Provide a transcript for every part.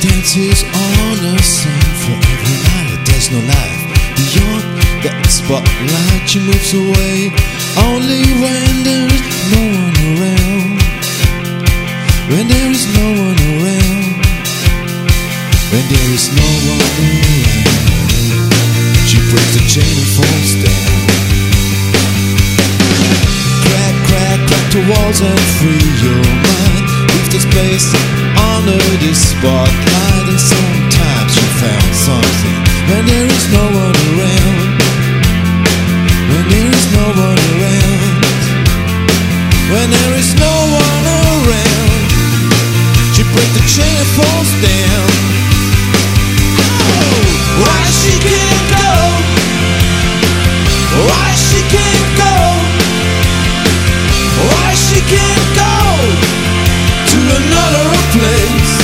dances on the for every night. There's no life beyond that spotlight. She moves away only when there is no one around. When there is no one around. When there is no one around. She breaks the chain and falls down. Crack, crack, crack the walls and free your mind. Leave the space under the spotlight. That spotlight. She can't go why she can't go to a place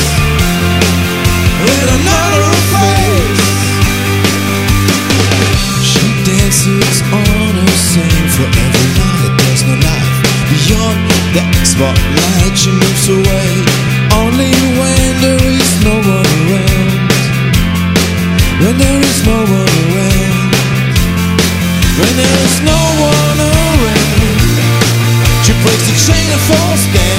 with another place She dances on her same forever, there's no life Beyond the Xbox she moves away only when there chain